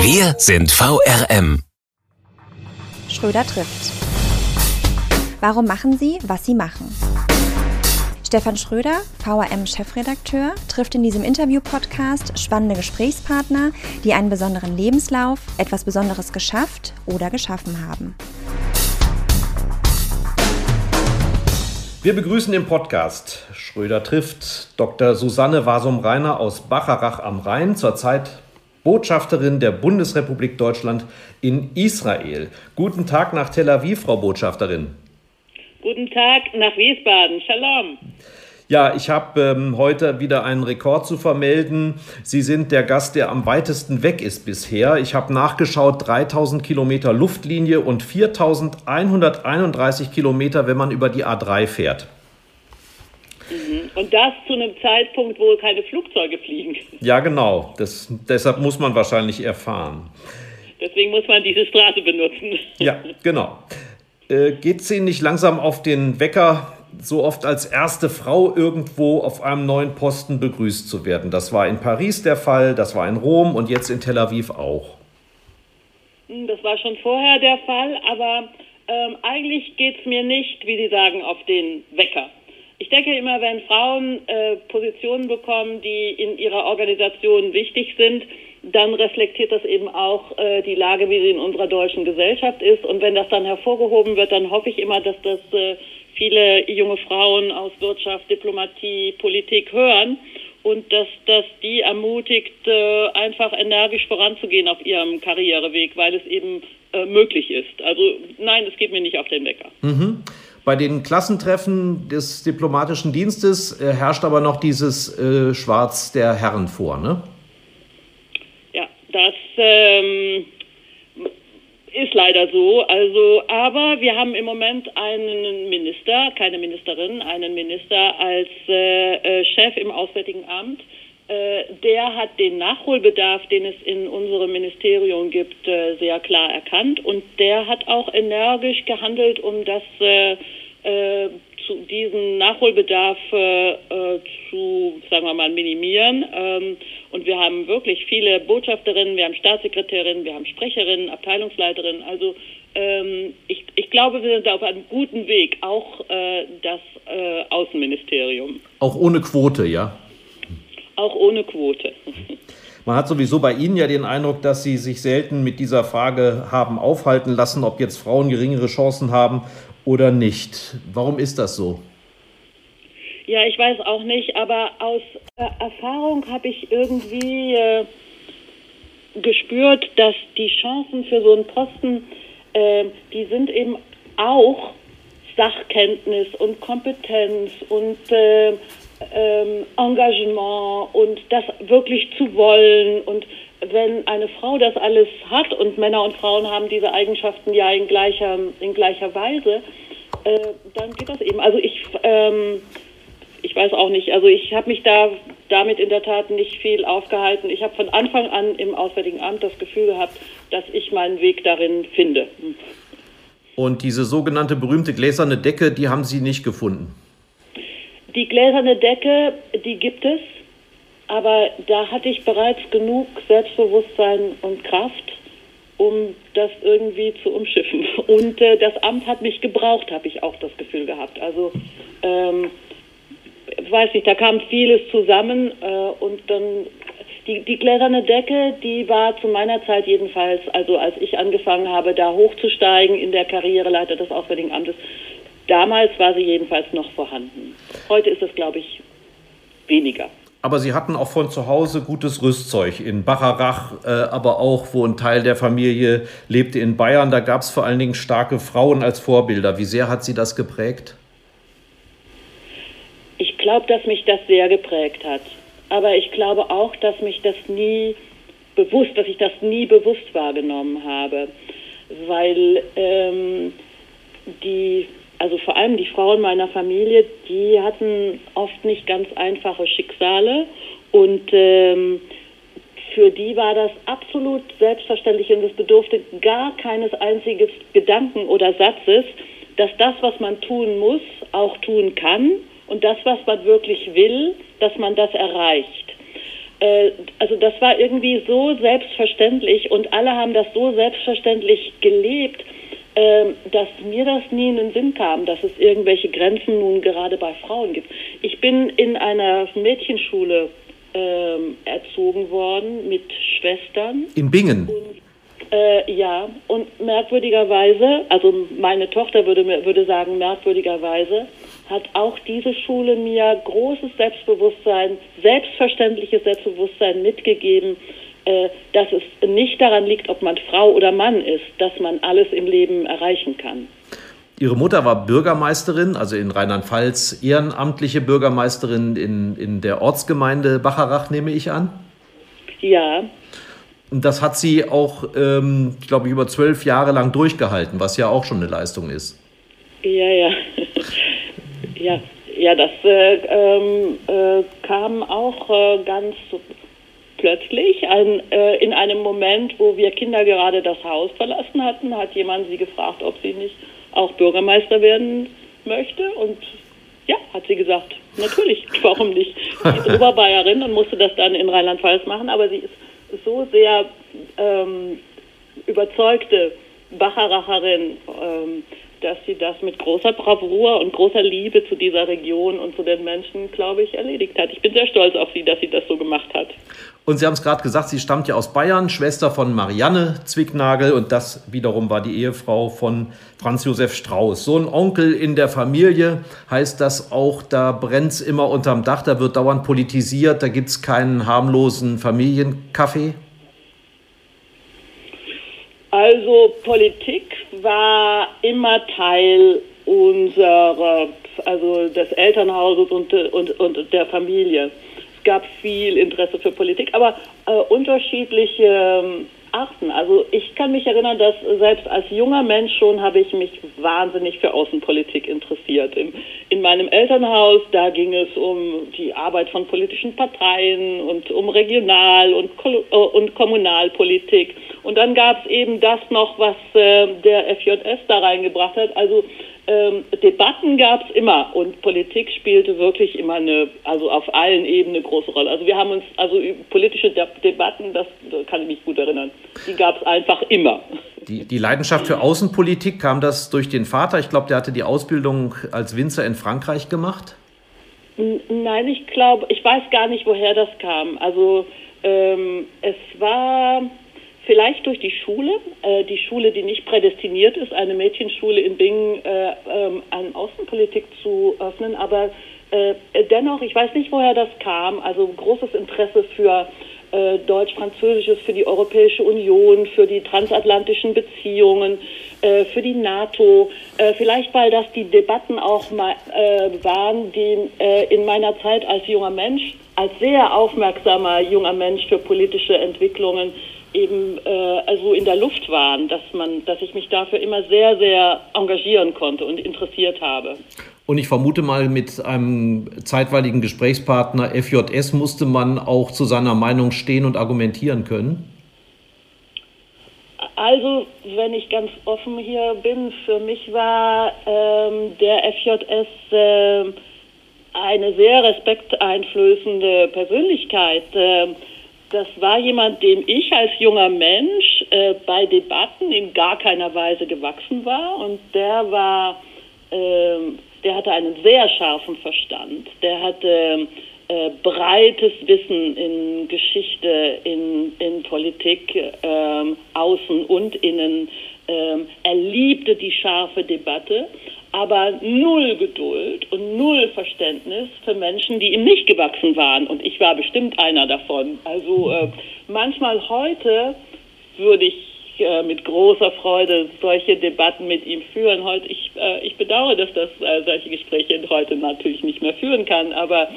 Wir sind VRM. Schröder trifft. Warum machen Sie, was Sie machen? Stefan Schröder, VRM-Chefredakteur, trifft in diesem Interview-Podcast spannende Gesprächspartner, die einen besonderen Lebenslauf, etwas Besonderes geschafft oder geschaffen haben. Wir begrüßen im Podcast Schröder trifft Dr. Susanne Wasum-Reiner aus Bacharach am Rhein, zurzeit Botschafterin der Bundesrepublik Deutschland in Israel. Guten Tag nach Tel Aviv, Frau Botschafterin. Guten Tag nach Wiesbaden. Shalom. Ja, ich habe ähm, heute wieder einen Rekord zu vermelden. Sie sind der Gast, der am weitesten weg ist bisher. Ich habe nachgeschaut, 3000 Kilometer Luftlinie und 4131 Kilometer, wenn man über die A3 fährt. Mhm. Und das zu einem Zeitpunkt, wo keine Flugzeuge fliegen. Ja, genau. Das, deshalb muss man wahrscheinlich erfahren. Deswegen muss man diese Straße benutzen. Ja, genau. Äh, geht es Ihnen nicht langsam auf den Wecker, so oft als erste Frau irgendwo auf einem neuen Posten begrüßt zu werden? Das war in Paris der Fall, das war in Rom und jetzt in Tel Aviv auch. Hm, das war schon vorher der Fall, aber ähm, eigentlich geht es mir nicht, wie Sie sagen, auf den Wecker. Ich denke immer, wenn Frauen äh, Positionen bekommen, die in ihrer Organisation wichtig sind, dann reflektiert das eben auch äh, die Lage, wie sie in unserer deutschen Gesellschaft ist. Und wenn das dann hervorgehoben wird, dann hoffe ich immer, dass das äh, viele junge Frauen aus Wirtschaft, Diplomatie, Politik hören und dass das die ermutigt, äh, einfach energisch voranzugehen auf ihrem Karriereweg, weil es eben äh, möglich ist. Also nein, es geht mir nicht auf den Wecker. Mhm. Bei den Klassentreffen des diplomatischen Dienstes äh, herrscht aber noch dieses äh, Schwarz der Herren vor, ne? Ja, das ähm, ist leider so. Also, aber wir haben im Moment einen Minister, keine Ministerin, einen Minister als äh, äh Chef im Auswärtigen Amt. Äh, der hat den Nachholbedarf, den es in unserem Ministerium gibt, äh, sehr klar erkannt und der hat auch energisch gehandelt, um das äh, zu diesen Nachholbedarf äh, äh, zu, sagen wir mal, minimieren. Ähm, und wir haben wirklich viele Botschafterinnen, wir haben Staatssekretärinnen, wir haben Sprecherinnen, Abteilungsleiterinnen. Also ähm, ich, ich glaube, wir sind auf einem guten Weg, auch äh, das äh, Außenministerium. Auch ohne Quote, ja? Auch ohne Quote. Man hat sowieso bei Ihnen ja den Eindruck, dass Sie sich selten mit dieser Frage haben aufhalten lassen, ob jetzt Frauen geringere Chancen haben oder nicht. Warum ist das so? Ja, ich weiß auch nicht, aber aus äh, Erfahrung habe ich irgendwie äh, gespürt, dass die Chancen für so einen Posten, äh, die sind eben auch Sachkenntnis und Kompetenz und äh, ähm, Engagement und das wirklich zu wollen und wenn eine Frau das alles hat und Männer und Frauen haben diese Eigenschaften ja in gleicher, in gleicher Weise, äh, dann geht das eben. Also ich, ähm, ich weiß auch nicht, also ich habe mich da damit in der Tat nicht viel aufgehalten. Ich habe von Anfang an im Auswärtigen Amt das Gefühl gehabt, dass ich meinen Weg darin finde. Und diese sogenannte berühmte gläserne Decke, die haben Sie nicht gefunden? Die gläserne Decke, die gibt es. Aber da hatte ich bereits genug Selbstbewusstsein und Kraft, um das irgendwie zu umschiffen. Und äh, das Amt hat mich gebraucht, habe ich auch das Gefühl gehabt. Also, ähm, weiß nicht, da kam vieles zusammen äh, und dann die, die gläserne Decke, die war zu meiner Zeit jedenfalls, also als ich angefangen habe, da hochzusteigen in der Karriereleiter des Auswärtigen Amtes, damals war sie jedenfalls noch vorhanden. Heute ist es, glaube ich, weniger aber sie hatten auch von zu Hause gutes Rüstzeug in Bacharach, äh, aber auch, wo ein Teil der Familie lebte in Bayern. Da gab es vor allen Dingen starke Frauen als Vorbilder. Wie sehr hat sie das geprägt? Ich glaube, dass mich das sehr geprägt hat. Aber ich glaube auch, dass mich das nie bewusst, dass ich das nie bewusst wahrgenommen habe. weil ähm, die, also vor allem die Frauen meiner Familie, die hatten oft nicht ganz einfache Schicksale und ähm, für die war das absolut selbstverständlich und es bedurfte gar keines einzigen Gedanken oder Satzes, dass das, was man tun muss, auch tun kann und das, was man wirklich will, dass man das erreicht. Äh, also das war irgendwie so selbstverständlich und alle haben das so selbstverständlich gelebt, dass mir das nie in den Sinn kam, dass es irgendwelche Grenzen nun gerade bei Frauen gibt. Ich bin in einer Mädchenschule ähm, erzogen worden mit Schwestern. In Bingen? Und, äh, ja, und merkwürdigerweise, also meine Tochter würde, würde sagen, merkwürdigerweise, hat auch diese Schule mir großes Selbstbewusstsein, selbstverständliches Selbstbewusstsein mitgegeben, dass es nicht daran liegt, ob man Frau oder Mann ist, dass man alles im Leben erreichen kann. Ihre Mutter war Bürgermeisterin, also in Rheinland-Pfalz ehrenamtliche Bürgermeisterin in, in der Ortsgemeinde Bacharach, nehme ich an. Ja. Und das hat sie auch, ähm, ich glaube, über zwölf Jahre lang durchgehalten, was ja auch schon eine Leistung ist. Ja, ja. ja, ja, das äh, ähm, äh, kam auch äh, ganz plötzlich. Ein, äh, in einem Moment, wo wir Kinder gerade das Haus verlassen hatten, hat jemand sie gefragt, ob sie nicht auch Bürgermeister werden möchte. Und ja, hat sie gesagt, natürlich, warum nicht? Sie ist Oberbayerin und musste das dann in Rheinland-Pfalz machen, aber sie ist so sehr ähm, überzeugte Bacheracherin, ähm, dass sie das mit großer Bravour und großer Liebe zu dieser Region und zu den Menschen, glaube ich, erledigt hat. Ich bin sehr stolz auf sie, dass sie das so gemacht hat. Und Sie haben es gerade gesagt, sie stammt ja aus Bayern, Schwester von Marianne Zwicknagel und das wiederum war die Ehefrau von Franz Josef Strauß. So ein Onkel in der Familie heißt das auch, da brennt es immer unterm Dach, da wird dauernd politisiert, da gibt es keinen harmlosen Familienkaffee? Also Politik war immer Teil unserer, also des Elternhauses und, und, und der Familie. Gab viel Interesse für Politik, aber äh, unterschiedliche Arten. Also ich kann mich erinnern, dass selbst als junger Mensch schon habe ich mich wahnsinnig für Außenpolitik interessiert. In, in meinem Elternhaus, da ging es um die Arbeit von politischen Parteien und um Regional- und, äh, und Kommunalpolitik. Und dann gab es eben das noch, was äh, der FJS da reingebracht hat. Also ähm, Debatten gab es immer und Politik spielte wirklich immer eine, also auf allen Ebenen eine große Rolle. Also wir haben uns, also politische De Debatten, das, das kann ich mich gut erinnern, die gab es einfach immer. Die, die Leidenschaft für Außenpolitik, kam das durch den Vater? Ich glaube, der hatte die Ausbildung als Winzer in Frankreich gemacht. Nein, ich glaube, ich weiß gar nicht, woher das kam. Also ähm, es war Vielleicht durch die Schule, äh, die Schule, die nicht prädestiniert ist, eine Mädchenschule in Bingen äh, ähm, an Außenpolitik zu öffnen. Aber äh, dennoch, ich weiß nicht, woher das kam. Also großes Interesse für äh, Deutsch-Französisches, für die Europäische Union, für die transatlantischen Beziehungen, äh, für die NATO. Äh, vielleicht, weil das die Debatten auch mal waren, die in meiner Zeit als junger Mensch, als sehr aufmerksamer junger Mensch für politische Entwicklungen eben äh, also in der Luft waren, dass man, dass ich mich dafür immer sehr, sehr engagieren konnte und interessiert habe. Und ich vermute mal, mit einem zeitweiligen Gesprächspartner FJS musste man auch zu seiner Meinung stehen und argumentieren können. Also, wenn ich ganz offen hier bin, für mich war ähm, der FJS äh, eine sehr respekteinflößende Persönlichkeit. Äh, das war jemand, dem ich als junger Mensch äh, bei Debatten in gar keiner Weise gewachsen war. Und der war, äh, der hatte einen sehr scharfen Verstand. Der hatte äh, breites Wissen in Geschichte, in, in Politik, ähm, außen und innen. Ähm, er liebte die scharfe Debatte aber null Geduld und null Verständnis für Menschen, die ihm nicht gewachsen waren. Und ich war bestimmt einer davon. Also äh, manchmal heute würde ich äh, mit großer Freude solche Debatten mit ihm führen. Heute, ich, äh, ich bedauere, dass das äh, solche Gespräche heute natürlich nicht mehr führen kann, aber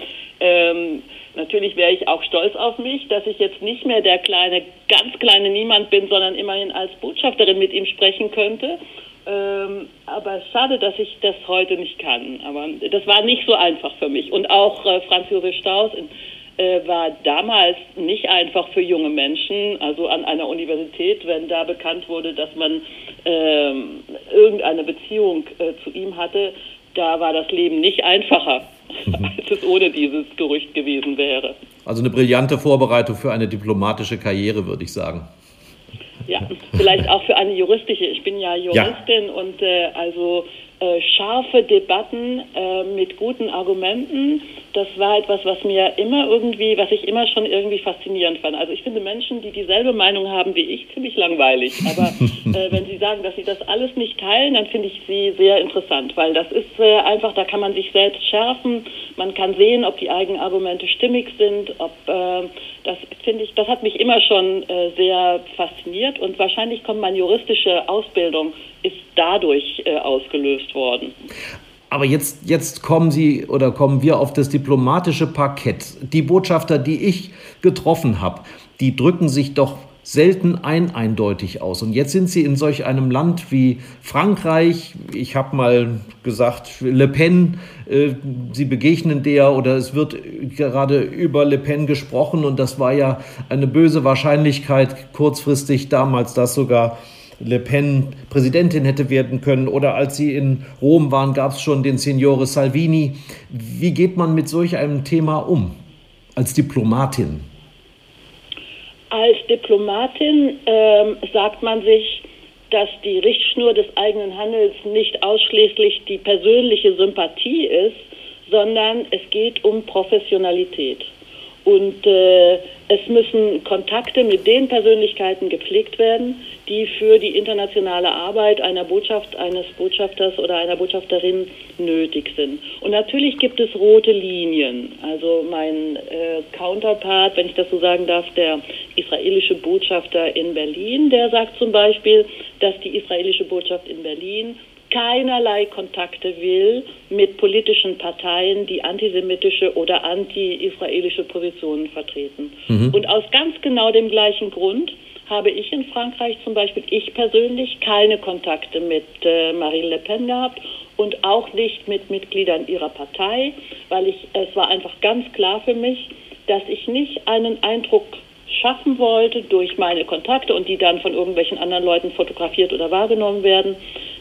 Ähm, natürlich wäre ich auch stolz auf mich, dass ich jetzt nicht mehr der kleine, ganz kleine Niemand bin, sondern immerhin als Botschafterin mit ihm sprechen könnte. Ähm, aber schade, dass ich das heute nicht kann. Aber das war nicht so einfach für mich. Und auch äh, Franz Josef Strauß äh, war damals nicht einfach für junge Menschen, also an einer Universität, wenn da bekannt wurde, dass man ähm, irgendeine Beziehung äh, zu ihm hatte, da war das Leben nicht einfacher, mhm. als es ohne dieses Gerücht gewesen wäre. Also eine brillante Vorbereitung für eine diplomatische Karriere, würde ich sagen. Ja, vielleicht auch für eine juristische. Ich bin ja Juristin ja. und äh, also äh, scharfe Debatten äh, mit guten Argumenten. Das war etwas, was mir immer irgendwie, was ich immer schon irgendwie faszinierend fand. Also ich finde Menschen, die dieselbe Meinung haben wie ich, ziemlich langweilig. Aber äh, wenn Sie sagen, dass Sie das alles nicht teilen, dann finde ich Sie sehr interessant, weil das ist äh, einfach, da kann man sich selbst schärfen. Man kann sehen, ob die eigenen Argumente stimmig sind, ob äh, das finde ich, das hat mich immer schon äh, sehr fasziniert und wahrscheinlich kommt meine juristische Ausbildung ist dadurch äh, ausgelöst worden. Aber jetzt, jetzt kommen Sie oder kommen wir auf das diplomatische Parkett. Die Botschafter, die ich getroffen habe, die drücken sich doch selten ein eindeutig aus. Und jetzt sind sie in solch einem Land wie Frankreich. Ich habe mal gesagt, Le Pen, äh, sie begegnen der oder es wird gerade über Le Pen gesprochen und das war ja eine böse Wahrscheinlichkeit kurzfristig damals, dass sogar Le Pen Präsidentin hätte werden können. Oder als sie in Rom waren, gab es schon den Signore Salvini. Wie geht man mit solch einem Thema um als Diplomatin? Als Diplomatin ähm, sagt man sich, dass die Richtschnur des eigenen Handels nicht ausschließlich die persönliche Sympathie ist, sondern es geht um Professionalität. Und äh, es müssen Kontakte mit den Persönlichkeiten gepflegt werden, die für die internationale Arbeit einer Botschaft, eines Botschafters oder einer Botschafterin nötig sind. Und natürlich gibt es rote Linien. Also mein äh, Counterpart, wenn ich das so sagen darf, der israelische Botschafter in Berlin, der sagt zum Beispiel, dass die israelische Botschaft in Berlin keinerlei Kontakte will mit politischen Parteien, die antisemitische oder anti-israelische Positionen vertreten. Mhm. Und aus ganz genau dem gleichen Grund habe ich in Frankreich zum Beispiel, ich persönlich, keine Kontakte mit äh, Marine Le Pen gehabt und auch nicht mit Mitgliedern ihrer Partei, weil ich, es war einfach ganz klar für mich, dass ich nicht einen Eindruck schaffen wollte durch meine Kontakte und die dann von irgendwelchen anderen Leuten fotografiert oder wahrgenommen werden,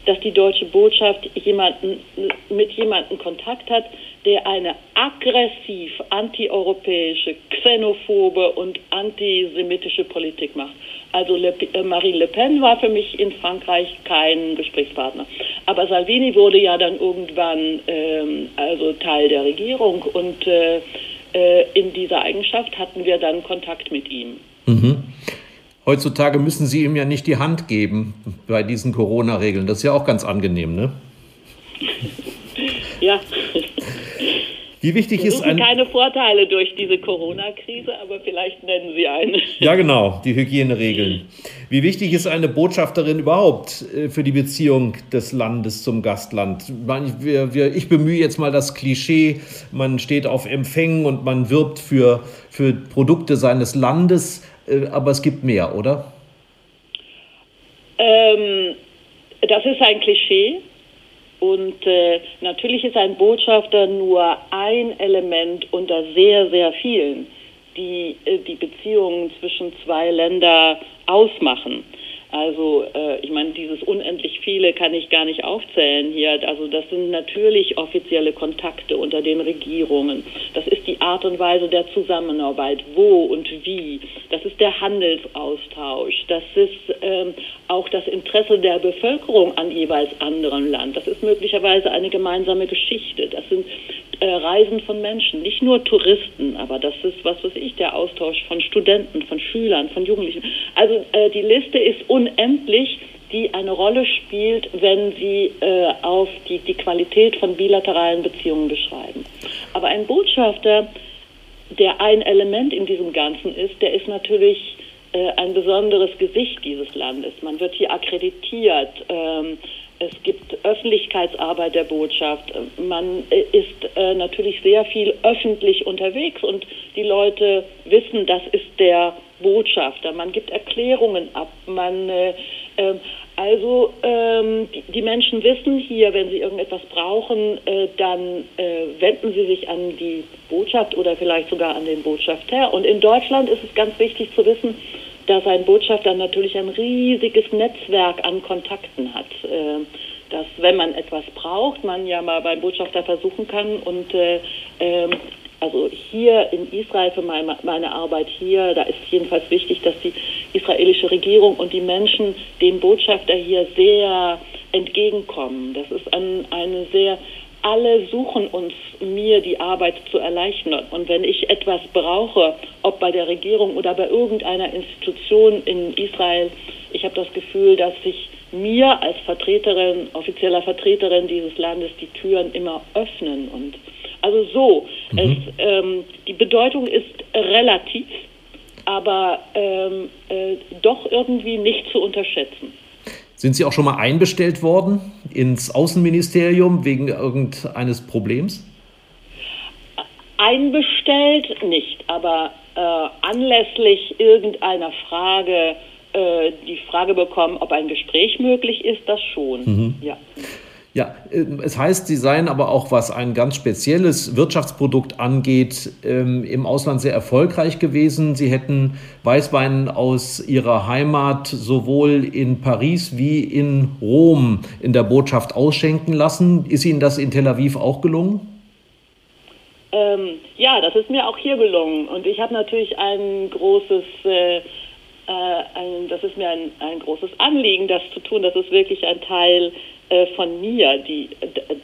dass die deutsche Botschaft jemanden, mit jemandem Kontakt hat, der eine aggressiv antieuropäische, xenophobe und antisemitische Politik macht. Also Le, äh, Marine Le Pen war für mich in Frankreich kein Gesprächspartner. Aber Salvini wurde ja dann irgendwann ähm, also Teil der Regierung und äh, äh, in dieser Eigenschaft hatten wir dann Kontakt mit ihm. Mhm. Heutzutage müssen Sie ihm ja nicht die Hand geben bei diesen Corona-Regeln. Das ist ja auch ganz angenehm, ne? ja. Wie wichtig ist ein. keine Vorteile durch diese Corona-Krise, aber vielleicht nennen Sie eine. Ja, genau, die Hygieneregeln. Wie wichtig ist eine Botschafterin überhaupt äh, für die Beziehung des Landes zum Gastland? Ich bemühe jetzt mal das Klischee, man steht auf Empfängen und man wirbt für, für Produkte seines Landes, äh, aber es gibt mehr, oder? Ähm, das ist ein Klischee. Und äh, natürlich ist ein Botschafter nur ein Element unter sehr, sehr vielen, die äh, die Beziehungen zwischen zwei Ländern ausmachen. Also äh, ich meine, dieses unendlich viele kann ich gar nicht aufzählen hier. Also das sind natürlich offizielle Kontakte unter den Regierungen. Das ist die Art und Weise der Zusammenarbeit, wo und wie. Das ist der Handelsaustausch. Das ist ähm, auch das Interesse der Bevölkerung an jeweils anderem Land. Das ist möglicherweise eine gemeinsame Geschichte. Das sind äh, Reisen von Menschen, nicht nur Touristen, aber das ist, was weiß ich, der Austausch von Studenten, von Schülern, von Jugendlichen. Also äh, die Liste ist unendlich, die eine Rolle spielt, wenn Sie äh, auf die, die Qualität von bilateralen Beziehungen beschreiben. Aber ein Botschafter, der ein Element in diesem Ganzen ist, der ist natürlich äh, ein besonderes Gesicht dieses Landes. Man wird hier akkreditiert. Ähm, es gibt Öffentlichkeitsarbeit der Botschaft. Man äh, ist äh, natürlich sehr viel öffentlich unterwegs und die Leute wissen, das ist der Botschafter. Man gibt Erklärungen ab. Man äh, äh, also ähm, die, die, Menschen wissen hier, wenn sie irgendetwas brauchen, äh, dann äh, wenden sie sich an die Botschaft oder vielleicht sogar an den Botschafter. Und in Deutschland ist es ganz wichtig zu wissen, dass ein Botschafter natürlich ein riesiges Netzwerk an Kontakten hat. Äh, dass wenn man etwas braucht, man ja mal beim Botschafter versuchen kann und äh, ähm, also hier in Israel für meine, meine, Arbeit hier, da ist jedenfalls wichtig, dass die israelische Regierung und die Menschen dem Botschafter hier sehr entgegenkommen. Das ist ein, eine sehr, alle suchen uns, mir die Arbeit zu erleichtern. Und wenn ich etwas brauche, ob bei der Regierung oder bei irgendeiner Institution in Israel, ich habe das Gefühl, dass sich mir als Vertreterin, offizieller Vertreterin dieses Landes die Türen immer öffnen und also so. Mhm. Es, ähm, die Bedeutung ist relativ, aber ähm, äh, doch irgendwie nicht zu unterschätzen. Sind Sie auch schon mal einbestellt worden ins Außenministerium wegen irgendeines Problems? Einbestellt nicht, aber äh, anlässlich irgendeiner Frage äh, die Frage bekommen, ob ein Gespräch möglich ist, das schon. Mhm. Ja. Ja, äh, es heißt, Sie seien aber auch, was ein ganz spezielles Wirtschaftsprodukt angeht, ähm, im Ausland sehr erfolgreich gewesen. Sie hätten Weißwein aus Ihrer Heimat sowohl in Paris wie in Rom in der Botschaft ausschenken lassen. Ist Ihnen das in Tel Aviv auch gelungen? Ähm, ja, das ist mir auch hier gelungen. Und ich habe natürlich ein großes, äh, äh, ein, das ist mir ein, ein großes Anliegen, das zu tun. Das ist wirklich ein Teil äh, von mir, die,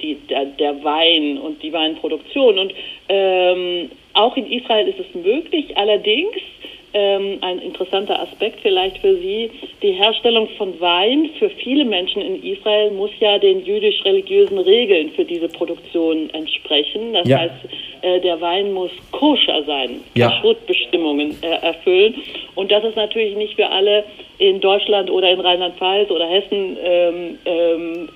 die, der, der, Wein und die Weinproduktion. Und ähm, auch in Israel ist es möglich, allerdings ähm, ein interessanter Aspekt vielleicht für Sie. Die Herstellung von Wein für viele Menschen in Israel muss ja den jüdisch-religiösen Regeln für diese Produktion entsprechen. Das ja. heißt, äh, der Wein muss koscher sein, ja. Kashrut-Bestimmungen äh, erfüllen. Und das ist natürlich nicht für alle in Deutschland oder in Rheinland-Pfalz oder Hessen ähm, ähm,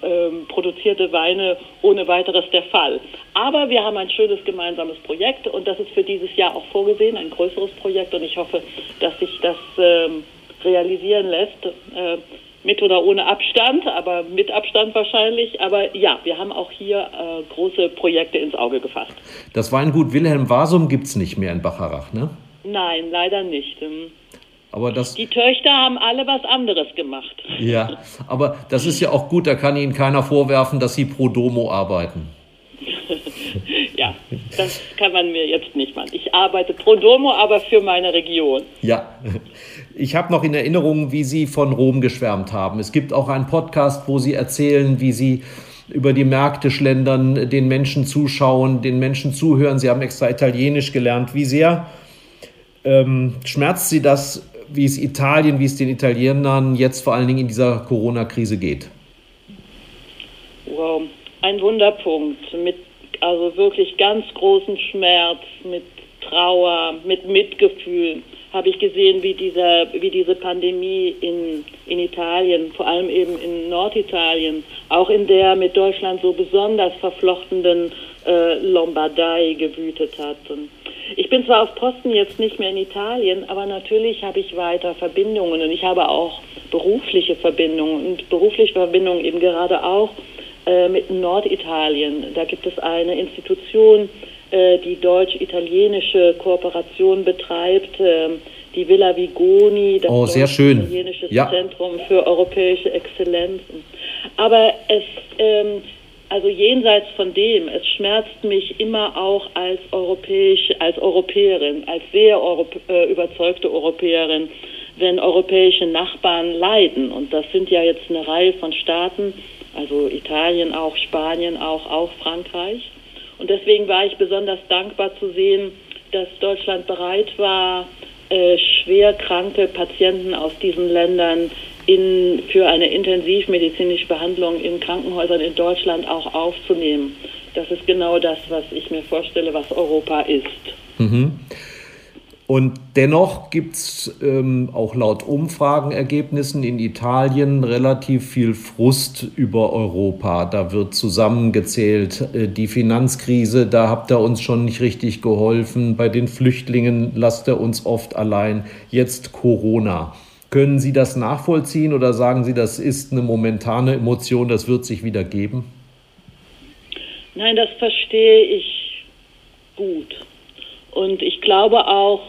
produzierte Weine ohne weiteres der Fall. Aber wir haben ein schönes gemeinsames Projekt und das ist für dieses Jahr auch vorgesehen, ein größeres Projekt und ich hoffe, dass sich das ähm, realisieren lässt. Äh, mit oder ohne Abstand, aber mit Abstand wahrscheinlich. Aber ja, wir haben auch hier äh, große Projekte ins Auge gefasst. Das Weingut Wilhelm Wasum gibt es nicht mehr in Bacharach, ne? Nein, leider nicht. Aber das, die Töchter haben alle was anderes gemacht. Ja, aber das ist ja auch gut, da kann Ihnen keiner vorwerfen, dass Sie pro Domo arbeiten. ja, das kann man mir jetzt nicht machen. Ich arbeite pro Domo, aber für meine Region. Ja, ich habe noch in Erinnerung, wie Sie von Rom geschwärmt haben. Es gibt auch einen Podcast, wo Sie erzählen, wie Sie über die Märkte schlendern, den Menschen zuschauen, den Menschen zuhören. Sie haben extra Italienisch gelernt. Wie sehr ähm, schmerzt Sie das, wie es Italien, wie es den Italienern jetzt vor allen Dingen in dieser Corona-Krise geht? Wow, ein Wunderpunkt mit also wirklich ganz großen Schmerz, mit Trauer, mit Mitgefühl habe ich gesehen, wie, dieser, wie diese Pandemie in, in Italien, vor allem eben in Norditalien, auch in der mit Deutschland so besonders verflochtenen äh, Lombardei gewütet hat. Und ich bin zwar auf Posten jetzt nicht mehr in Italien, aber natürlich habe ich weiter Verbindungen und ich habe auch berufliche Verbindungen und berufliche Verbindungen eben gerade auch äh, mit Norditalien. Da gibt es eine Institution, äh, die deutsch-italienische Kooperation betreibt, äh, die Villa Vigoni, das oh, sehr schön. italienische ja. Zentrum für europäische Exzellenzen. Aber es ähm, also jenseits von dem, es schmerzt mich immer auch als europäisch, als Europäerin, als sehr Europ äh, überzeugte Europäerin, wenn europäische Nachbarn leiden. Und das sind ja jetzt eine Reihe von Staaten, also Italien auch, Spanien auch, auch Frankreich. Und deswegen war ich besonders dankbar zu sehen, dass Deutschland bereit war, äh, schwer kranke Patienten aus diesen Ländern in, für eine intensivmedizinische Behandlung in Krankenhäusern in Deutschland auch aufzunehmen. Das ist genau das, was ich mir vorstelle, was Europa ist. Mhm. Und dennoch gibt es ähm, auch laut Umfragenergebnissen in Italien relativ viel Frust über Europa. Da wird zusammengezählt, äh, die Finanzkrise, da habt ihr uns schon nicht richtig geholfen. Bei den Flüchtlingen lasst ihr uns oft allein. Jetzt Corona. Können Sie das nachvollziehen oder sagen Sie, das ist eine momentane Emotion, das wird sich wieder geben? Nein, das verstehe ich gut. Und ich glaube auch,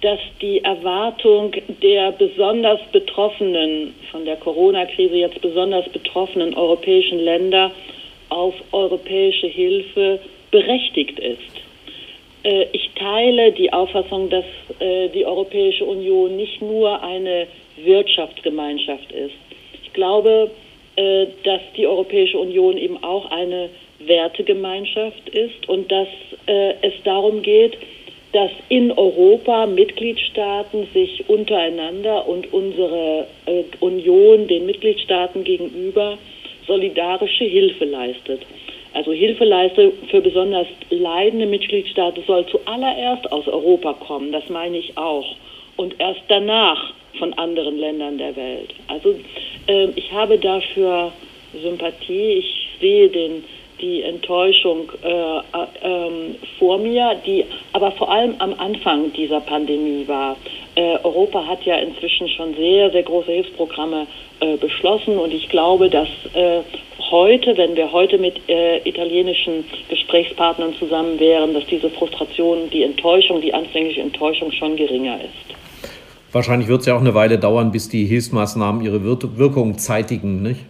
dass die Erwartung der besonders betroffenen, von der Corona-Krise jetzt besonders betroffenen europäischen Länder auf europäische Hilfe berechtigt ist. Äh, ich teile die Auffassung, dass äh, die Europäische Union nicht nur eine Wirtschaftsgemeinschaft ist. Ich glaube, äh, dass die Europäische Union eben auch eine Wertegemeinschaft ist und dass es darum geht, dass in Europa Mitgliedstaaten sich untereinander und unsere Union den Mitgliedstaaten gegenüber solidarische Hilfe leistet. Also Hilfe leistet für besonders leidende Mitgliedstaaten soll zuallererst aus Europa kommen, das meine ich auch. Und erst danach von anderen Ländern der Welt. Also äh, ich habe dafür Sympathie, ich sehe den die Enttäuschung äh, äh, vor mir, die aber vor allem am Anfang dieser Pandemie war. Äh, Europa hat ja inzwischen schon sehr, sehr große Hilfsprogramme äh, beschlossen und ich glaube, dass äh, heute, wenn wir heute mit äh, italienischen Gesprächspartnern zusammen wären, dass diese Frustration, die Enttäuschung, die anfängliche Enttäuschung schon geringer ist. Wahrscheinlich wird es ja auch eine Weile dauern, bis die Hilfsmaßnahmen ihre Wirkung zeitigen, nicht?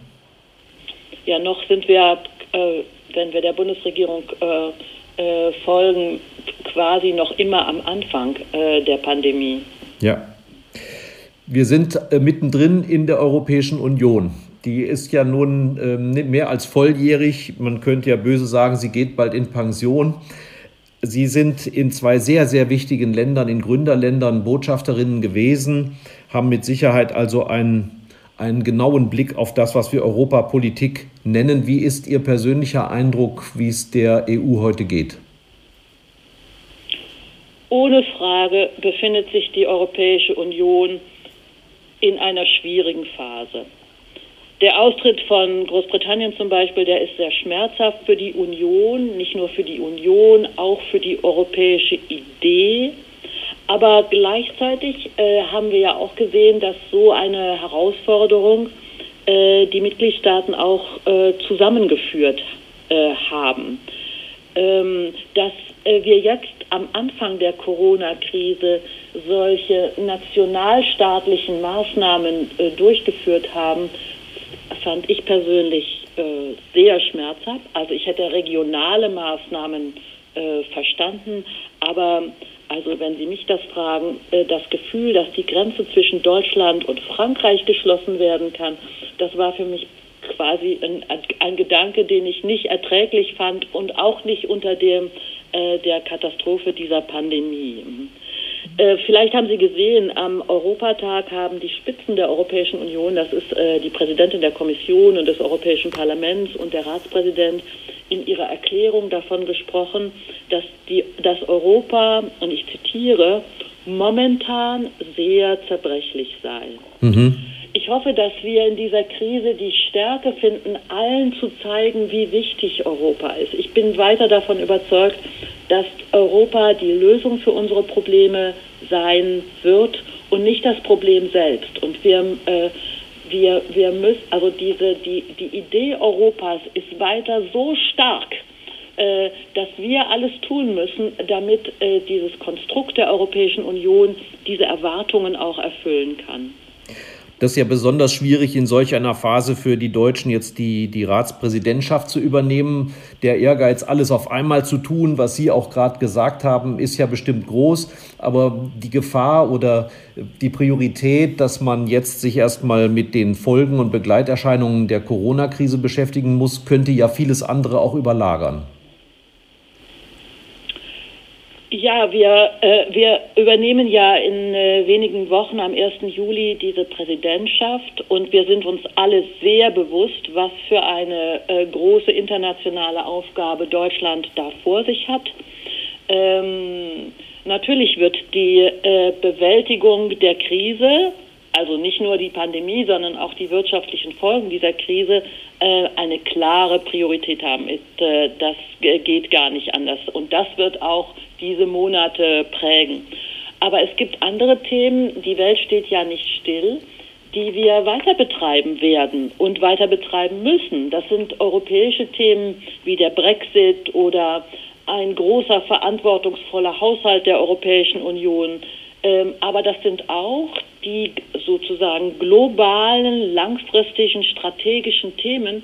Ja, noch sind wir äh, wenn wir der Bundesregierung äh, äh, folgen, quasi noch immer am Anfang äh, der Pandemie. Ja. Wir sind äh, mittendrin in der Europäischen Union. Die ist ja nun ähm, mehr als volljährig. Man könnte ja böse sagen, sie geht bald in Pension. Sie sind in zwei sehr, sehr wichtigen Ländern, in Gründerländern Botschafterinnen gewesen, haben mit Sicherheit also ein einen genauen Blick auf das, was wir Europapolitik nennen. Wie ist Ihr persönlicher Eindruck, wie es der EU heute geht? Ohne Frage befindet sich die Europäische Union in einer schwierigen Phase. Der Austritt von Großbritannien zum Beispiel, der ist sehr schmerzhaft für die Union, nicht nur für die Union, auch für die europäische Idee. Aber gleichzeitig äh, haben wir ja auch gesehen, dass so eine Herausforderung äh, die Mitgliedstaaten auch äh, zusammengeführt äh, haben. Ähm, dass äh, wir jetzt am Anfang der Corona-Krise solche nationalstaatlichen Maßnahmen äh, durchgeführt haben, fand ich persönlich sehr schmerzhaft. Also ich hätte regionale Maßnahmen verstanden, aber also wenn Sie mich das fragen, äh, das Gefühl, dass die Grenze zwischen Deutschland und Frankreich geschlossen werden kann, das war für mich quasi ein, ein Gedanke, den ich nicht erträglich fand und auch nicht unter dem äh, der Katastrophe dieser Pandemie. Äh, vielleicht haben Sie gesehen, am Europatag haben die Spitzen der Europäischen Union, das ist äh, die Präsidentin der Kommission und des Europäischen Parlaments und der Ratspräsident, in ihrer Erklärung davon gesprochen, dass, die, dass Europa, und ich zitiere, momentan sehr zerbrechlich sei. Mhm. Ich hoffe, dass wir in dieser Krise die Stärke finden, allen zu zeigen, wie wichtig Europa ist. Ich bin weiter davon überzeugt, dass Europa die Lösung für unsere Probleme sein wird und nicht das Problem selbst. Und wir äh, wir, wir müssen, also diese, die, die Idee Europas ist weiter so stark, äh, dass wir alles tun müssen, damit äh, dieses Konstrukt der Europäischen Union diese Erwartungen auch erfüllen kann. Das ist ja besonders schwierig in solch einer Phase für die Deutschen jetzt die, die Ratspräsidentschaft zu übernehmen. Der Ehrgeiz, alles auf einmal zu tun, was Sie auch gerade gesagt haben, ist ja bestimmt groß. Aber die Gefahr oder die Priorität, dass man jetzt sich erstmal mit den Folgen und Begleiterscheinungen der Corona-Krise beschäftigen muss, könnte ja vieles andere auch überlagern. Ja, wir, äh, wir übernehmen ja in äh, wenigen Wochen am 1. Juli diese Präsidentschaft und wir sind uns alle sehr bewusst, was für eine äh, große internationale Aufgabe Deutschland da vor sich hat. Ähm, Natürlich wird die äh, Bewältigung der Krise, also nicht nur die Pandemie, sondern auch die wirtschaftlichen Folgen dieser Krise, äh, eine klare Priorität haben. Äh, das geht gar nicht anders. Und das wird auch diese Monate prägen. Aber es gibt andere Themen. Die Welt steht ja nicht still die wir weiter betreiben werden und weiter betreiben müssen. Das sind europäische Themen wie der Brexit oder ein großer verantwortungsvoller Haushalt der Europäischen Union. Ähm, aber das sind auch die sozusagen globalen, langfristigen, strategischen Themen,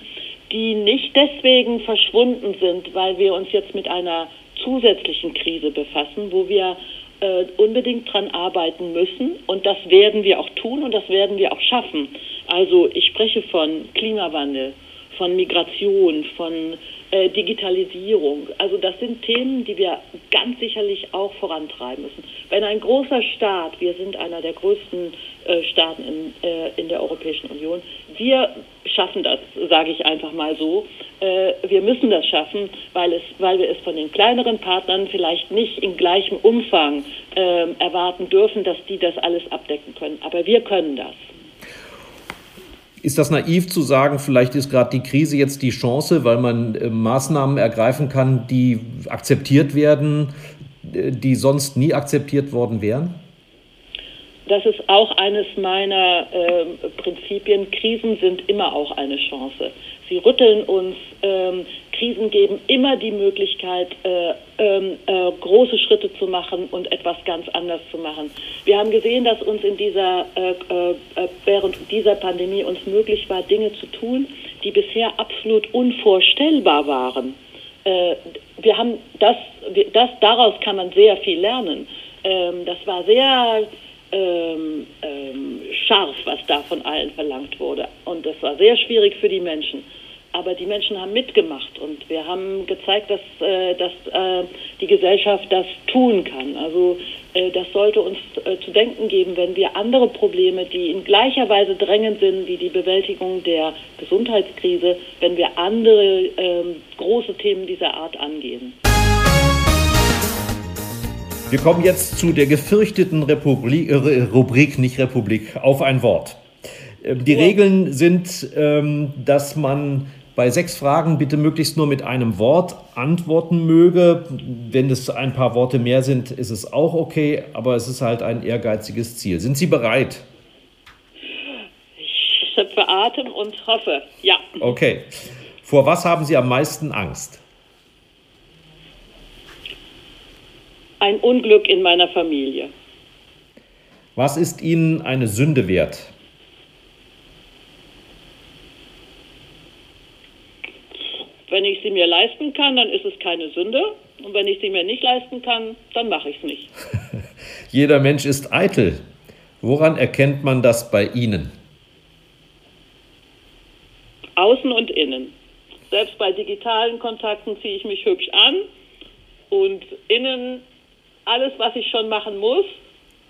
die nicht deswegen verschwunden sind, weil wir uns jetzt mit einer zusätzlichen Krise befassen, wo wir äh, unbedingt dran arbeiten müssen. Und das werden wir auch tun und das werden wir auch schaffen. Also ich spreche von Klimawandel, von Migration, von äh, Digitalisierung. Also das sind Themen, die wir ganz sicherlich auch vorantreiben müssen. Wenn ein großer Staat, wir sind einer der größten äh, Staaten in, äh, in der Europäischen Union, wir schaffen das, sage ich einfach mal so. Äh, wir müssen das schaffen, weil, es, weil wir es von den kleineren Partnern vielleicht nicht in gleichem Umfang ähm, erwarten dürfen, dass die das alles abdecken können. Aber wir können das. Ist das naiv zu sagen, vielleicht ist gerade die Krise jetzt die Chance, weil man äh, Maßnahmen ergreifen kann, die akzeptiert werden, äh, die sonst nie akzeptiert worden wären? Das ist auch eines meiner äh, Prinzipien. Krisen sind immer auch eine Chance. Sie rütteln uns. Ähm, Krisen geben immer die Möglichkeit, äh, ähm, äh, große Schritte zu machen und etwas ganz anders zu machen. Wir haben gesehen, dass uns in dieser, äh, äh, während dieser Pandemie uns möglich war, Dinge zu tun, die bisher absolut unvorstellbar waren. Äh, wir haben das, das, daraus kann man sehr viel lernen. Ähm, das war sehr ähm, ähm, scharf, was da von allen verlangt wurde. Und das war sehr schwierig für die Menschen. Aber die Menschen haben mitgemacht und wir haben gezeigt, dass, äh, dass äh, die Gesellschaft das tun kann. Also äh, das sollte uns äh, zu denken geben, wenn wir andere Probleme, die in gleicher Weise drängend sind wie die Bewältigung der Gesundheitskrise, wenn wir andere ähm, große Themen dieser Art angehen. Wir kommen jetzt zu der gefürchteten Republik, äh, Rubrik, nicht Republik, auf ein Wort. Ähm, die Regeln sind, ähm, dass man bei sechs Fragen bitte möglichst nur mit einem Wort antworten möge. Wenn es ein paar Worte mehr sind, ist es auch okay, aber es ist halt ein ehrgeiziges Ziel. Sind Sie bereit? Ich schöpfe Atem und hoffe, ja. Okay. Vor was haben Sie am meisten Angst? Ein Unglück in meiner Familie. Was ist Ihnen eine Sünde wert? Wenn ich sie mir leisten kann, dann ist es keine Sünde. Und wenn ich sie mir nicht leisten kann, dann mache ich es nicht. Jeder Mensch ist eitel. Woran erkennt man das bei Ihnen? Außen und innen. Selbst bei digitalen Kontakten ziehe ich mich hübsch an und innen alles, was ich schon machen muss,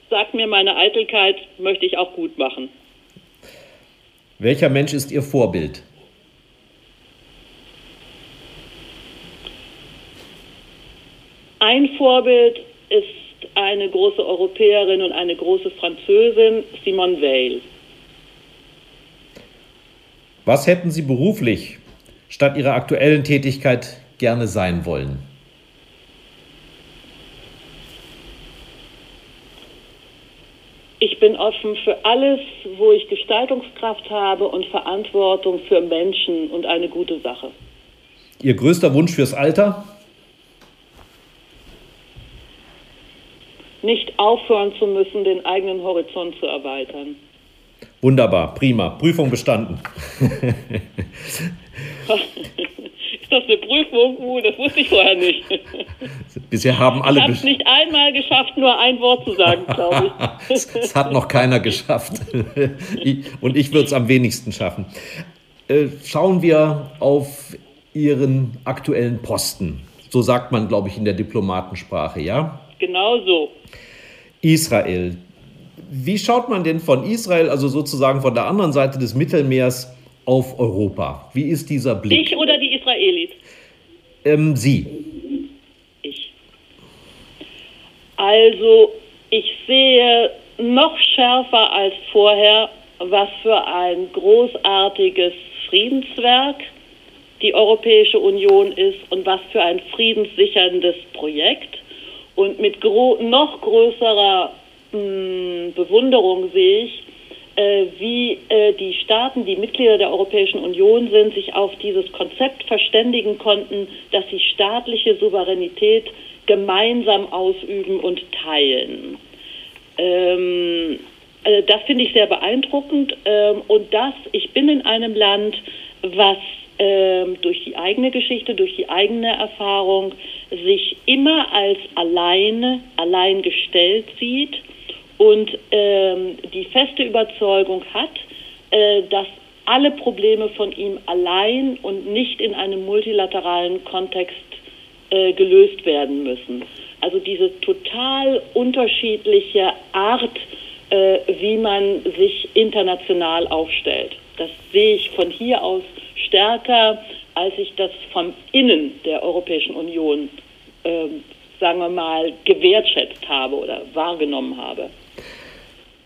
sagt mir meine Eitelkeit, möchte ich auch gut machen. Welcher Mensch ist Ihr Vorbild? Ein Vorbild ist eine große Europäerin und eine große Französin, Simone Weil. Was hätten Sie beruflich statt Ihrer aktuellen Tätigkeit gerne sein wollen? Ich bin offen für alles, wo ich Gestaltungskraft habe und Verantwortung für Menschen und eine gute Sache. Ihr größter Wunsch fürs Alter? nicht aufhören zu müssen, den eigenen Horizont zu erweitern. Wunderbar, prima. Prüfung bestanden. ist das eine Prüfung? Uh, das wusste ich vorher nicht. Bisher haben alle. Ich habe es nicht einmal geschafft, nur ein Wort zu sagen, glaube ich. Es hat noch keiner geschafft. Und ich würde es am wenigsten schaffen. Äh, schauen wir auf Ihren aktuellen Posten. So sagt man, glaube ich, in der Diplomatensprache, ja? Genau so. Israel. Wie schaut man denn von Israel, also sozusagen von der anderen Seite des Mittelmeers, auf Europa? Wie ist dieser Blick? Ich oder die Israelis? Ähm, Sie. Ich. Also ich sehe noch schärfer als vorher, was für ein großartiges Friedenswerk die Europäische Union ist und was für ein friedenssicherndes Projekt. Und mit gro noch größerer mh, hm, Bewunderung sehe ich, wie äh, die Staaten, die Mitglieder der Europäischen Union sind, sich auf dieses Konzept verständigen konnten, dass sie staatliche Souveränität gemeinsam ausüben und teilen. Ähm, also das finde ich sehr beeindruckend. Ähm, und das, ich bin in einem Land, was ähm, durch die eigene Geschichte, durch die eigene Erfahrung sich immer als alleine, allein gestellt sieht und ähm, die feste Überzeugung hat, äh, dass alle Probleme von ihm allein und nicht in einem multilateralen Kontext äh, gelöst werden müssen. Also diese total unterschiedliche Art, äh, wie man sich international aufstellt. Das sehe ich von hier aus stärker, als ich das vom Innen der Europäischen Union, äh, sagen wir mal, gewertschätzt habe oder wahrgenommen habe.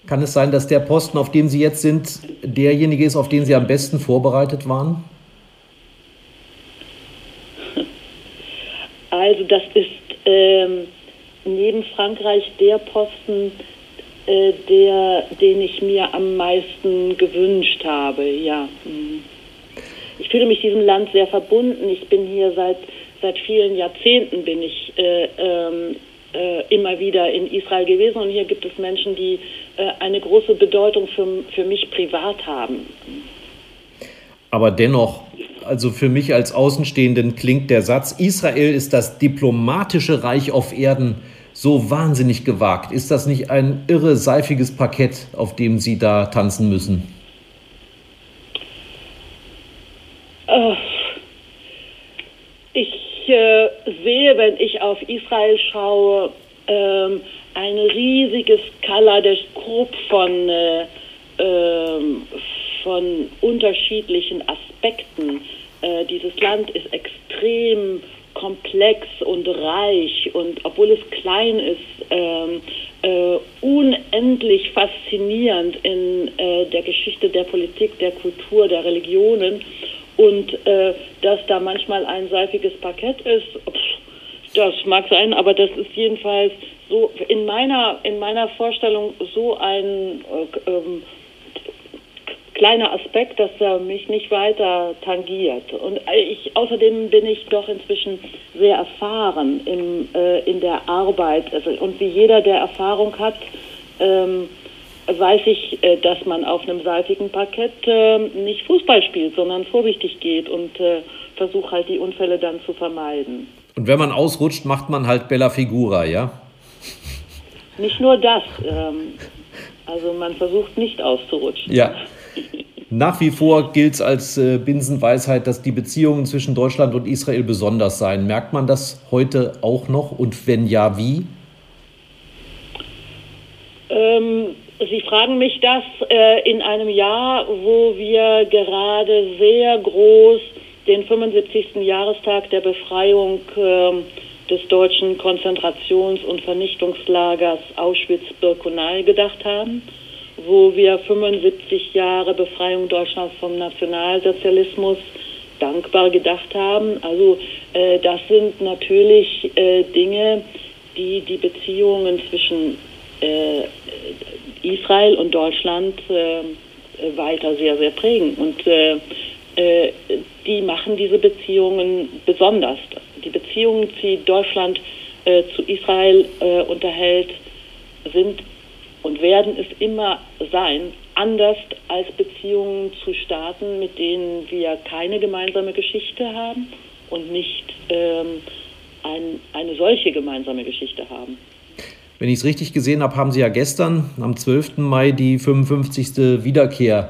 Kann es sein, dass der Posten, auf dem Sie jetzt sind, derjenige ist, auf den Sie am besten vorbereitet waren? Also das ist ähm, neben Frankreich der Posten, äh, der, den ich mir am meisten gewünscht habe, ja. Mhm. Ich fühle mich diesem Land sehr verbunden. Ich bin hier seit, seit vielen Jahrzehnten bin ich äh, ähm, äh, immer wieder in Israel gewesen und hier gibt es Menschen, die äh, eine große Bedeutung für, für mich privat haben. Aber dennoch, also für mich als Außenstehenden klingt der Satz, Israel ist das diplomatische Reich auf Erden so wahnsinnig gewagt. Ist das nicht ein irre seifiges Parkett, auf dem Sie da tanzen müssen? Äh, ich äh, sehe, wenn ich auf Israel schaue, ähm, ein riesiges Kaleidoskop von, äh, äh, von unterschiedlichen Aspekten. Äh, dieses Land ist extrem komplex und reich und obwohl es klein ist, ähm, äh, unendlich faszinierend in äh, der Geschichte der Politik, der Kultur, der Religionen und äh, dass da manchmal ein seifiges Parkett ist, pff, das mag sein, aber das ist jedenfalls so in meiner in meiner Vorstellung so ein äh, ähm, kleiner Aspekt, dass er mich nicht weiter tangiert. Und ich, außerdem bin ich doch inzwischen sehr erfahren im, äh, in der Arbeit. Also, und wie jeder, der Erfahrung hat, ähm, weiß ich, äh, dass man auf einem seitigen Parkett äh, nicht Fußball spielt, sondern vorsichtig geht und äh, versucht halt die Unfälle dann zu vermeiden. Und wenn man ausrutscht, macht man halt Bella Figura, ja? Nicht nur das. Ähm, also man versucht nicht auszurutschen. Ja. Nach wie vor gilt es als äh, Binsenweisheit, dass die Beziehungen zwischen Deutschland und Israel besonders seien. Merkt man das heute auch noch und wenn ja, wie? Ähm, Sie fragen mich das äh, in einem Jahr, wo wir gerade sehr groß den 75. Jahrestag der Befreiung äh, des deutschen Konzentrations- und Vernichtungslagers Auschwitz-Birkenau gedacht haben wo wir 75 Jahre Befreiung Deutschlands vom Nationalsozialismus dankbar gedacht haben. Also äh, das sind natürlich äh, Dinge, die die Beziehungen zwischen äh, Israel und Deutschland äh, weiter sehr, sehr prägen. Und äh, äh, die machen diese Beziehungen besonders. Die Beziehungen, die Deutschland zu Israel unterhält, sind und werden es immer sein, anders als Beziehungen zu Staaten, mit denen wir keine gemeinsame Geschichte haben und nicht ähm, ein, eine solche gemeinsame Geschichte haben. Wenn ich es richtig gesehen habe, haben Sie ja gestern am 12. Mai die 55. Wiederkehr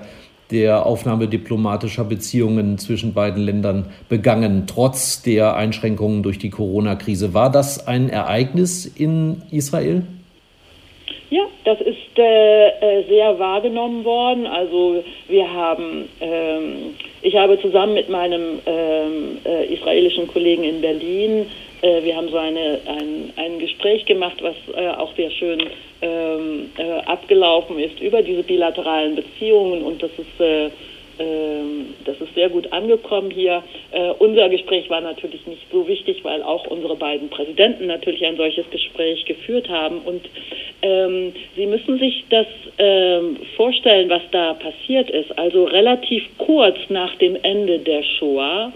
der Aufnahme diplomatischer Beziehungen zwischen beiden Ländern begangen, trotz der Einschränkungen durch die Corona-Krise. War das ein Ereignis in Israel? Ja, das ist äh, äh, sehr wahrgenommen worden. Also wir haben, ähm, ich habe zusammen mit meinem ähm, äh, israelischen Kollegen in Berlin äh, wir haben so eine, ein, ein Gespräch gemacht, was äh, auch sehr schön ähm, äh, abgelaufen ist über diese bilateralen Beziehungen und das ist äh, ähm, das ist sehr gut angekommen hier. Äh, unser Gespräch war natürlich nicht so wichtig, weil auch unsere beiden Präsidenten natürlich ein solches Gespräch geführt haben. Und ähm, Sie müssen sich das ähm, vorstellen, was da passiert ist. Also relativ kurz nach dem Ende der Shoah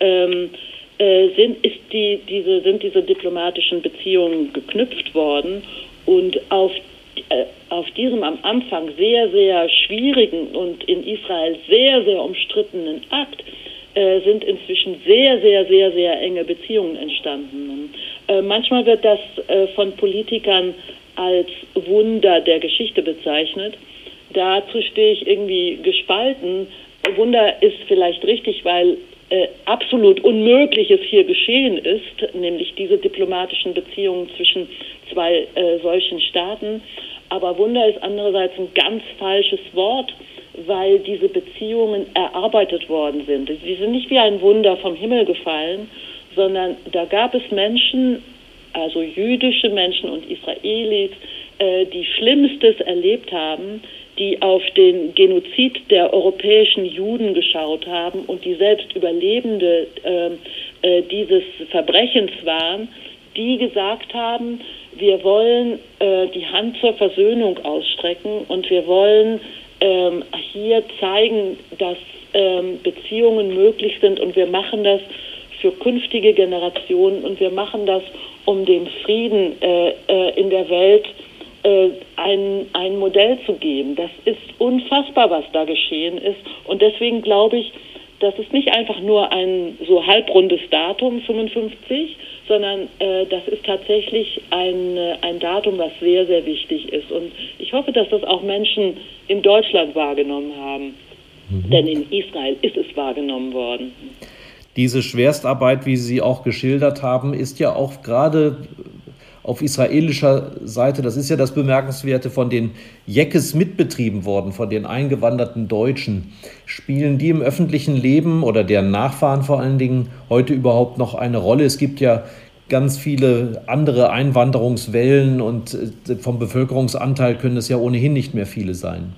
ähm, äh, sind, ist die, diese, sind diese diplomatischen Beziehungen geknüpft worden. Und auf äh, auf diesem am Anfang sehr, sehr schwierigen und in Israel sehr, sehr umstrittenen Akt äh, sind inzwischen sehr, sehr, sehr, sehr enge Beziehungen entstanden. Äh, manchmal wird das äh, von Politikern als Wunder der Geschichte bezeichnet. Dazu stehe ich irgendwie gespalten. Wunder ist vielleicht richtig, weil äh, absolut Unmögliches hier geschehen ist, nämlich diese diplomatischen Beziehungen zwischen zwei äh, solchen Staaten. Aber Wunder ist andererseits ein ganz falsches Wort, weil diese Beziehungen erarbeitet worden sind. Sie sind nicht wie ein Wunder vom Himmel gefallen, sondern da gab es Menschen, also jüdische Menschen und Israelis, äh, die Schlimmstes erlebt haben, die auf den Genozid der europäischen Juden geschaut haben und die selbst Überlebende äh, äh, dieses Verbrechens waren, die gesagt haben, wir wollen äh, die Hand zur Versöhnung ausstrecken und wir wollen ähm, hier zeigen, dass ähm, Beziehungen möglich sind und wir machen das für künftige Generationen und wir machen das, um dem Frieden äh, äh, in der Welt äh, ein, ein Modell zu geben. Das ist unfassbar, was da geschehen ist und deswegen glaube ich, das ist nicht einfach nur ein so halbrundes Datum, 55, sondern äh, das ist tatsächlich ein, äh, ein Datum, was sehr, sehr wichtig ist. Und ich hoffe, dass das auch Menschen in Deutschland wahrgenommen haben. Mhm. Denn in Israel ist es wahrgenommen worden. Diese Schwerstarbeit, wie Sie auch geschildert haben, ist ja auch gerade auf israelischer Seite, das ist ja das Bemerkenswerte, von den Jeckes mitbetrieben worden, von den eingewanderten Deutschen. Spielen die im öffentlichen Leben oder deren Nachfahren vor allen Dingen heute überhaupt noch eine Rolle? Es gibt ja ganz viele andere Einwanderungswellen und äh, vom Bevölkerungsanteil können es ja ohnehin nicht mehr viele sein.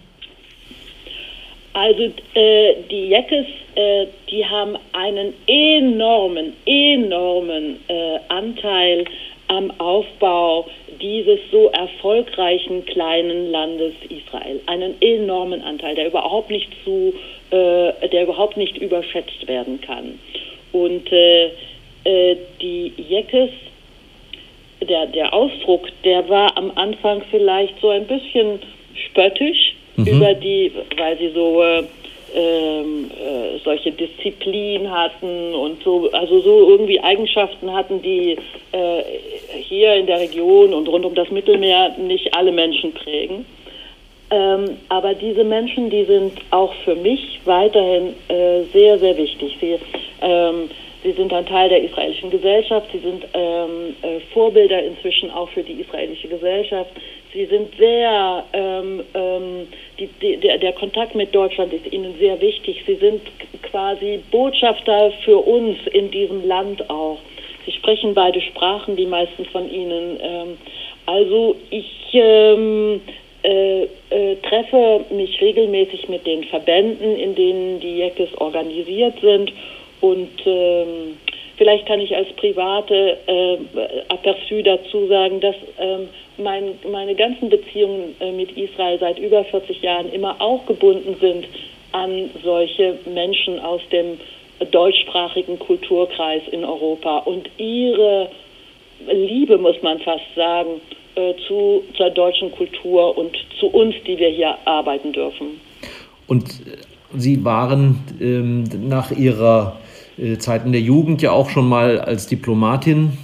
Also äh, die Jeckes, äh, die haben einen enormen, enormen äh, Anteil am Aufbau dieses so erfolgreichen kleinen Landes Israel. Einen enormen Anteil, der überhaupt nicht zu, äh, der überhaupt nicht überschätzt werden kann. Und äh, äh, die Jeckes, der, der Ausdruck, der war am Anfang vielleicht so ein bisschen spöttisch mhm. über die, weil sie so äh, ähm, äh, solche Disziplin hatten und so, also so irgendwie Eigenschaften hatten, die äh, hier in der Region und rund um das Mittelmeer nicht alle Menschen prägen. Ähm, aber diese Menschen, die sind auch für mich weiterhin äh, sehr, sehr wichtig. Sie, ähm, sie sind ein Teil der israelischen Gesellschaft, sie sind ähm, äh, Vorbilder inzwischen auch für die israelische Gesellschaft. Sie sind sehr, ähm, ähm, die, die, der, der Kontakt mit Deutschland ist Ihnen sehr wichtig. Sie sind quasi Botschafter für uns in diesem Land auch. Sie sprechen beide Sprachen, die meisten von Ihnen. Ähm, also ich ähm, äh, äh, treffe mich regelmäßig mit den Verbänden, in denen die Jekes organisiert sind und ähm, Vielleicht kann ich als private äh, Aperçu dazu sagen, dass ähm, mein, meine ganzen Beziehungen äh, mit Israel seit über 40 Jahren immer auch gebunden sind an solche Menschen aus dem deutschsprachigen Kulturkreis in Europa und ihre Liebe, muss man fast sagen, äh, zu, zur deutschen Kultur und zu uns, die wir hier arbeiten dürfen. Und Sie waren ähm, nach Ihrer äh, Zeiten der Jugend ja auch schon mal als Diplomatin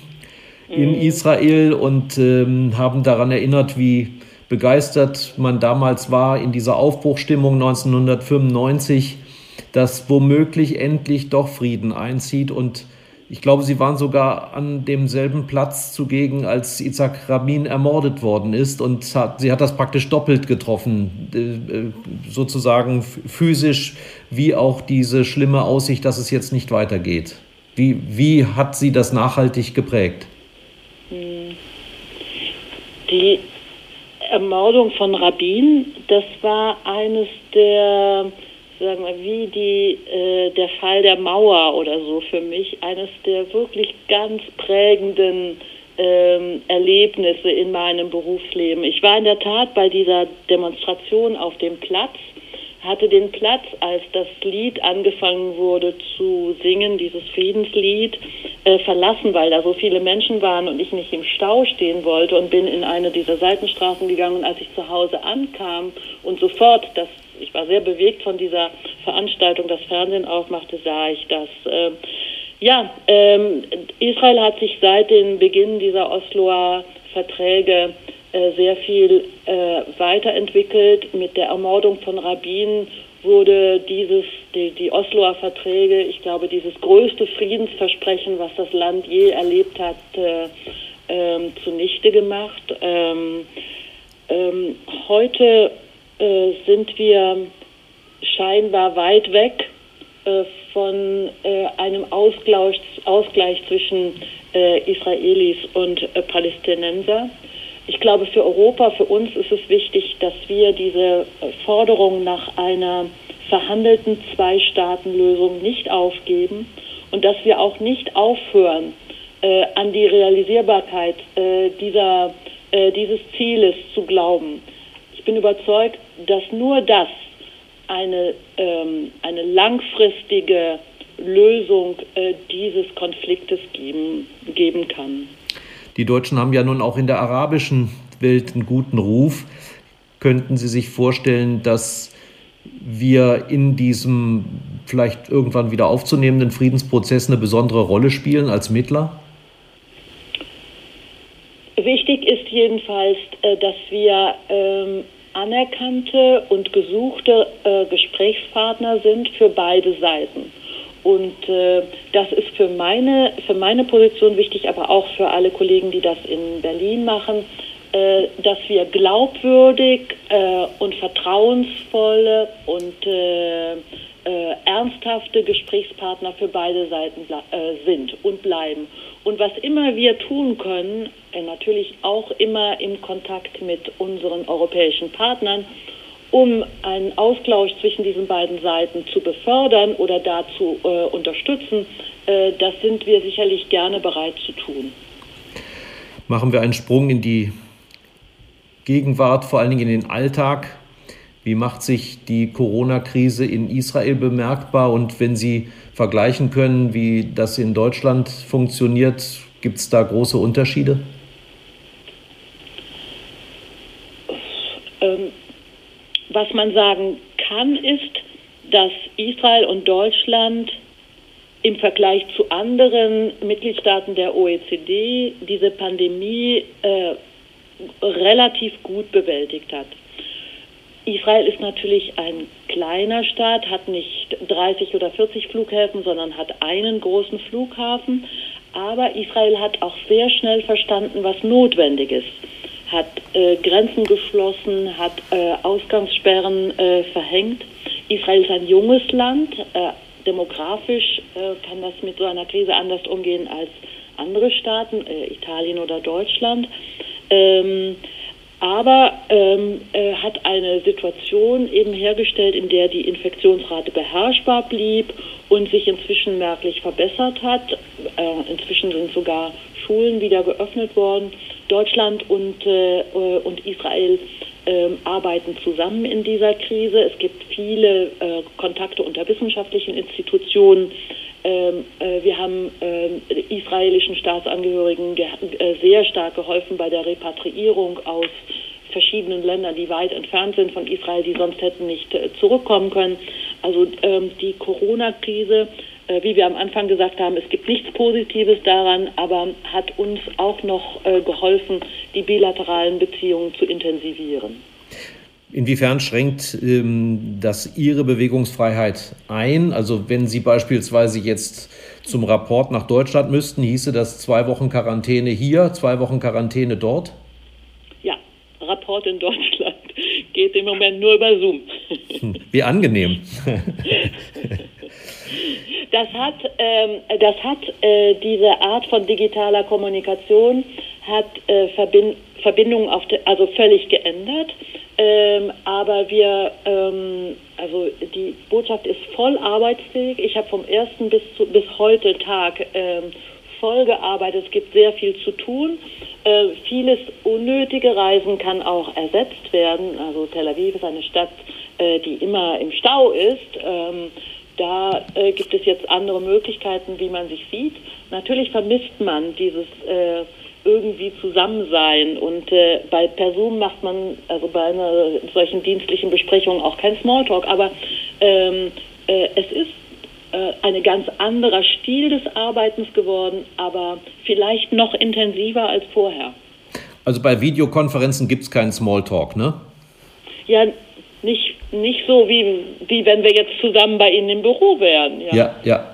in mhm. Israel und ähm, haben daran erinnert, wie begeistert man damals war in dieser Aufbruchstimmung 1995, dass womöglich endlich doch Frieden einzieht und ich glaube, sie waren sogar an demselben Platz zugegen, als Isaac Rabin ermordet worden ist. Und hat, sie hat das praktisch doppelt getroffen, äh, sozusagen physisch, wie auch diese schlimme Aussicht, dass es jetzt nicht weitergeht. Wie, wie hat sie das nachhaltig geprägt? Die Ermordung von Rabin, das war eines der, sagen wir, wie die, äh, der Fall der Mauer oder so für mich, eines der wirklich ganz prägenden ähm, Erlebnisse in meinem Berufsleben. Ich war in der Tat bei dieser Demonstration auf dem Platz hatte den Platz, als das Lied angefangen wurde zu singen, dieses Friedenslied, äh, verlassen, weil da so viele Menschen waren und ich nicht im Stau stehen wollte und bin in eine dieser Seitenstraßen gegangen. Und als ich zu Hause ankam und sofort, das, ich war sehr bewegt von dieser Veranstaltung, das Fernsehen aufmachte, sah ich das. Äh, ja, ähm, Israel hat sich seit dem Beginn dieser Osloer Verträge sehr viel äh, weiterentwickelt. Mit der Ermordung von Rabin wurde dieses, die, die Osloer Verträge, ich glaube, dieses größte Friedensversprechen, was das Land je erlebt hat, äh, ähm, zunichte gemacht. Ähm, ähm, heute äh, sind wir scheinbar weit weg äh, von äh, einem Ausgleich, Ausgleich zwischen Israelis und Palästinenser. Ich glaube, für Europa, für uns ist es wichtig, dass wir diese Forderung nach einer verhandelten Zwei-Staaten-Lösung nicht aufgeben und dass wir auch nicht aufhören, äh, an die Realisierbarkeit äh, dieser, äh, dieses Zieles zu glauben. Ich bin überzeugt, dass nur das eine, ähm, eine langfristige Lösung äh, dieses Konfliktes geben, geben kann. Die Deutschen haben ja nun auch in der arabischen Welt einen guten Ruf. Könnten Sie sich vorstellen, dass wir in diesem vielleicht irgendwann wieder aufzunehmenden Friedensprozess eine besondere Rolle spielen als Mittler? Wichtig ist jedenfalls, äh, dass wir ähm, anerkannte und gesuchte äh, Gesprächspartner sind für beide Seiten. Und äh, das ist für meine, für meine Position wichtig, aber auch für alle Kollegen, die das in Berlin machen, äh, dass wir glaubwürdig äh, und vertrauensvolle und äh, äh, ernsthafte Gesprächspartner für beide Seiten äh, sind und bleiben. Und was immer wir tun können, natürlich auch immer im Kontakt mit unseren europäischen Partnern, um einen Ausgleich zwischen diesen beiden Seiten zu befördern oder dazu äh, unterstützen, äh, das sind wir sicherlich gerne bereit zu tun. Machen wir einen Sprung in die Gegenwart, vor allen Dingen in den Alltag. Wie macht sich die Corona-Krise in Israel bemerkbar? Und wenn Sie vergleichen können, wie das in Deutschland funktioniert, gibt es da große Unterschiede? Ähm, was man sagen kann, ist, dass Israel und Deutschland im Vergleich zu anderen Mitgliedstaaten der OECD diese Pandemie äh, relativ gut bewältigt hat. Israel ist natürlich ein kleiner Staat, hat nicht 30 oder 40 Flughäfen, sondern hat einen großen Flughafen. Aber Israel hat auch sehr schnell verstanden, was notwendig ist hat äh, Grenzen geschlossen, hat äh, Ausgangssperren äh, verhängt. Israel ist ein junges Land. Äh, demografisch äh, kann das mit so einer Krise anders umgehen als andere Staaten, äh, Italien oder Deutschland. Ähm, aber ähm, hat eine Situation eben hergestellt, in der die Infektionsrate beherrschbar blieb und sich inzwischen merklich verbessert hat. inzwischen sind sogar Schulen wieder geöffnet worden. Deutschland und, äh, und Israel äh, arbeiten zusammen in dieser Krise. Es gibt viele äh, Kontakte unter wissenschaftlichen Institutionen. Ähm, äh, wir haben ähm, israelischen Staatsangehörigen äh, sehr stark geholfen bei der Repatriierung aus verschiedenen Ländern, die weit entfernt sind von Israel, die sonst hätten nicht äh, zurückkommen können. Also ähm, die Corona-Krise äh, wie wir am Anfang gesagt haben, es gibt nichts Positives daran, aber hat uns auch noch äh, geholfen, die bilateralen Beziehungen zu intensivieren. Inwiefern schränkt ähm, das Ihre Bewegungsfreiheit ein? Also wenn Sie beispielsweise jetzt zum Rapport nach Deutschland müssten, hieße das zwei Wochen Quarantäne hier, zwei Wochen Quarantäne dort? Ja, Rapport in Deutschland geht im Moment nur über Zoom. Wie angenehm. Das hat, ähm, das hat äh, diese Art von digitaler Kommunikation hat äh, Verbind Verbindungen auf de, also völlig geändert. Ähm, aber wir, ähm, also die Botschaft ist voll arbeitsfähig. Ich habe vom ersten bis zu, bis heute Tag ähm, voll gearbeitet. Es gibt sehr viel zu tun. Äh, vieles unnötige Reisen kann auch ersetzt werden. Also Tel Aviv ist eine Stadt, äh, die immer im Stau ist. Da äh, gibt es jetzt andere Möglichkeiten, wie man sich sieht. Natürlich vermisst man dieses äh, irgendwie Zusammensein und äh, bei per Zoom macht man also bei einer solchen dienstlichen Besprechung auch kein Smalltalk, aber ähm, äh, es ist äh, ein ganz anderer Stil des Arbeitens geworden, aber vielleicht noch intensiver als vorher. Also bei Videokonferenzen gibt es keinen Smalltalk, ne? Ja, nicht, nicht so, wie, wie wenn wir jetzt zusammen bei Ihnen im Büro wären. Ja, ja. ja.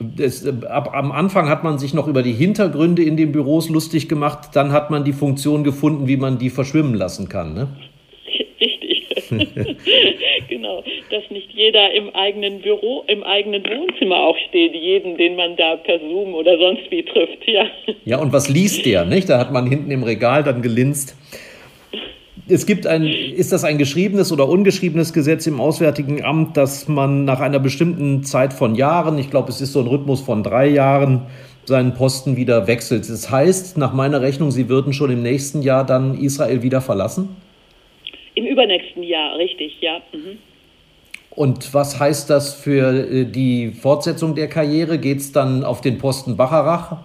Das, ab, am Anfang hat man sich noch über die Hintergründe in den Büros lustig gemacht, dann hat man die Funktion gefunden, wie man die verschwimmen lassen kann. Ne? Richtig. genau, dass nicht jeder im eigenen Büro, im eigenen Wohnzimmer auch steht, jeden, den man da per Zoom oder sonst wie trifft. Ja, ja und was liest der? Nicht? Da hat man hinten im Regal dann gelinst es gibt ein, ist das ein geschriebenes oder ungeschriebenes Gesetz im Auswärtigen Amt, dass man nach einer bestimmten Zeit von Jahren, ich glaube, es ist so ein Rhythmus von drei Jahren, seinen Posten wieder wechselt. Das heißt, nach meiner Rechnung, Sie würden schon im nächsten Jahr dann Israel wieder verlassen? Im übernächsten Jahr, richtig, ja. Mhm. Und was heißt das für äh, die Fortsetzung der Karriere? Geht es dann auf den Posten Bacharach?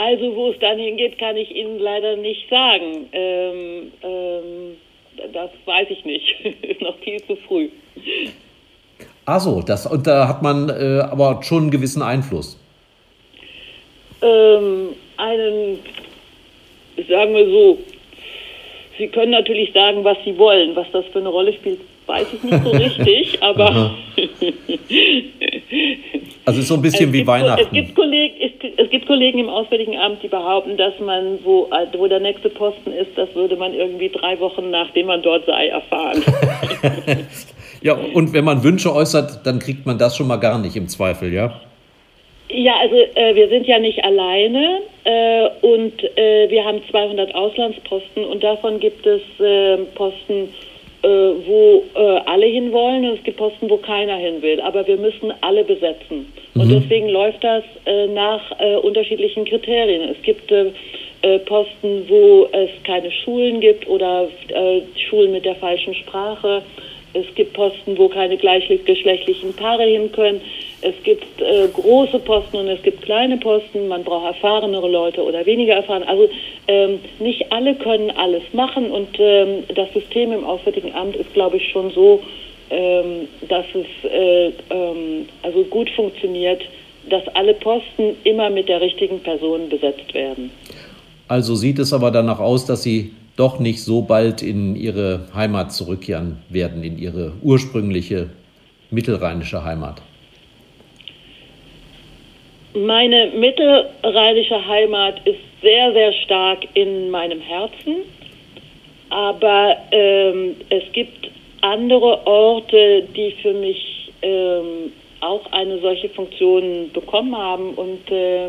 Also wo es dann hingeht, kann ich Ihnen leider nicht sagen. Ähm, ähm, das weiß ich nicht. Ist noch viel zu früh. Also, das und da hat man äh, aber schon einen gewissen Einfluss. Ähm, einen, sagen wir so, Sie können natürlich sagen, was Sie wollen. Was das für eine Rolle spielt, weiß ich nicht so richtig, aber. also ist so ein bisschen wie Weihnachten. Es gibt, Kollegen, es, es gibt Kollegen im Auswärtigen Amt, die behaupten, dass man, wo, wo der nächste Posten ist, das würde man irgendwie drei Wochen nachdem man dort sei, erfahren. ja, und wenn man Wünsche äußert, dann kriegt man das schon mal gar nicht im Zweifel, ja? Ja, also äh, wir sind ja nicht alleine äh, und äh, wir haben 200 Auslandsposten und davon gibt es ähm, Posten, äh, wo äh, alle hinwollen und es gibt Posten, wo keiner hin will. Aber wir müssen alle besetzen. Mhm. Und deswegen läuft das äh, nach unterschiedlichen Kriterien. Es gibt Posten, wo es keine Schulen gibt oder Schulen mit der falschen Sprache. Es gibt Posten, wo keine gleichgeschlechtlichen Paare hin können. Es gibt äh, große Posten und es gibt kleine Posten. Man braucht erfahrenere Leute oder weniger erfahren. Also ähm, nicht alle können alles machen und ähm, das System im Auswärtigen Amt ist, glaube ich, schon so, ähm, dass es äh, ähm, also gut funktioniert, dass alle Posten immer mit der richtigen Person besetzt werden. Also sieht es aber danach aus, dass Sie doch nicht so bald in Ihre Heimat zurückkehren werden, in Ihre ursprüngliche mittelrheinische Heimat. Meine mittelrheinische Heimat ist sehr, sehr stark in meinem Herzen. Aber ähm, es gibt andere Orte, die für mich ähm, auch eine solche Funktion bekommen haben. Und äh,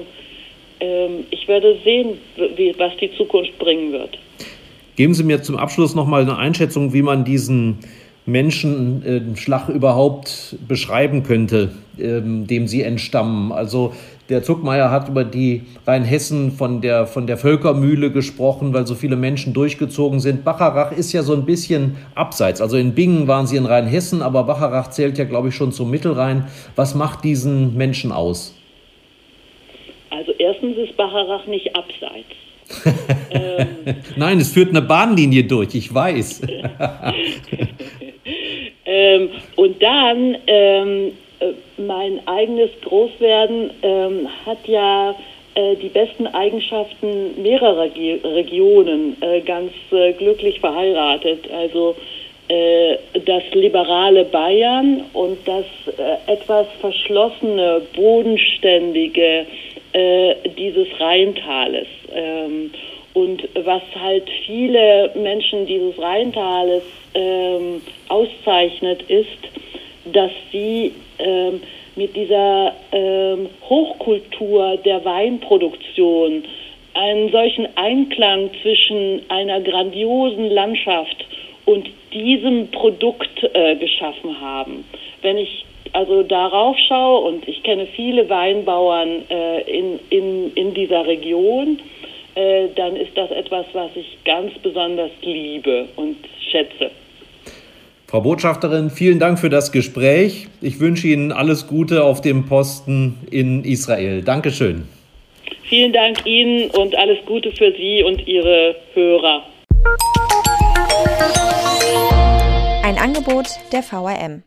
äh, ich werde sehen, wie, was die Zukunft bringen wird. Geben Sie mir zum Abschluss noch mal eine Einschätzung, wie man diesen Menschenschlag äh, überhaupt beschreiben könnte, ähm, dem Sie entstammen. Also der Zuckmeier hat über die Rheinhessen von der, von der Völkermühle gesprochen, weil so viele Menschen durchgezogen sind. Bacharach ist ja so ein bisschen abseits. Also in Bingen waren sie in Rheinhessen, aber Bacharach zählt ja, glaube ich, schon zum Mittelrhein. Was macht diesen Menschen aus? Also erstens ist Bacharach nicht abseits. ähm, Nein, es führt eine Bahnlinie durch, ich weiß. ähm, und dann ähm, äh, mein eigenes Großwerden ähm, hat ja äh, die besten Eigenschaften mehrerer Ge Regionen äh, ganz äh, glücklich verheiratet. Also äh, das liberale Bayern und das äh, etwas verschlossene, bodenständige dieses Rheintales. Ähm, und was halt viele Menschen dieses Rheintales ähm, auszeichnet, ist, dass Sie ähm, mit dieser ähm, Hochkultur der Weinproduktion einen solchen Einklang zwischen einer grandiosen Landschaft und diesem Produkt äh, geschaffen haben. Wenn ich also darauf schaue und ich kenne viele Weinbauern äh, in, in, in dieser Region, äh, dann ist das etwas, was ich ganz besonders liebe und schätze. Frau Botschafterin, vielen Dank für das Gespräch. Ich wünsche Ihnen alles Gute auf dem Posten in Israel. Dankeschön. Vielen Dank Ihnen und alles Gute für Sie und Ihre Hörer. Ein Angebot der VRM.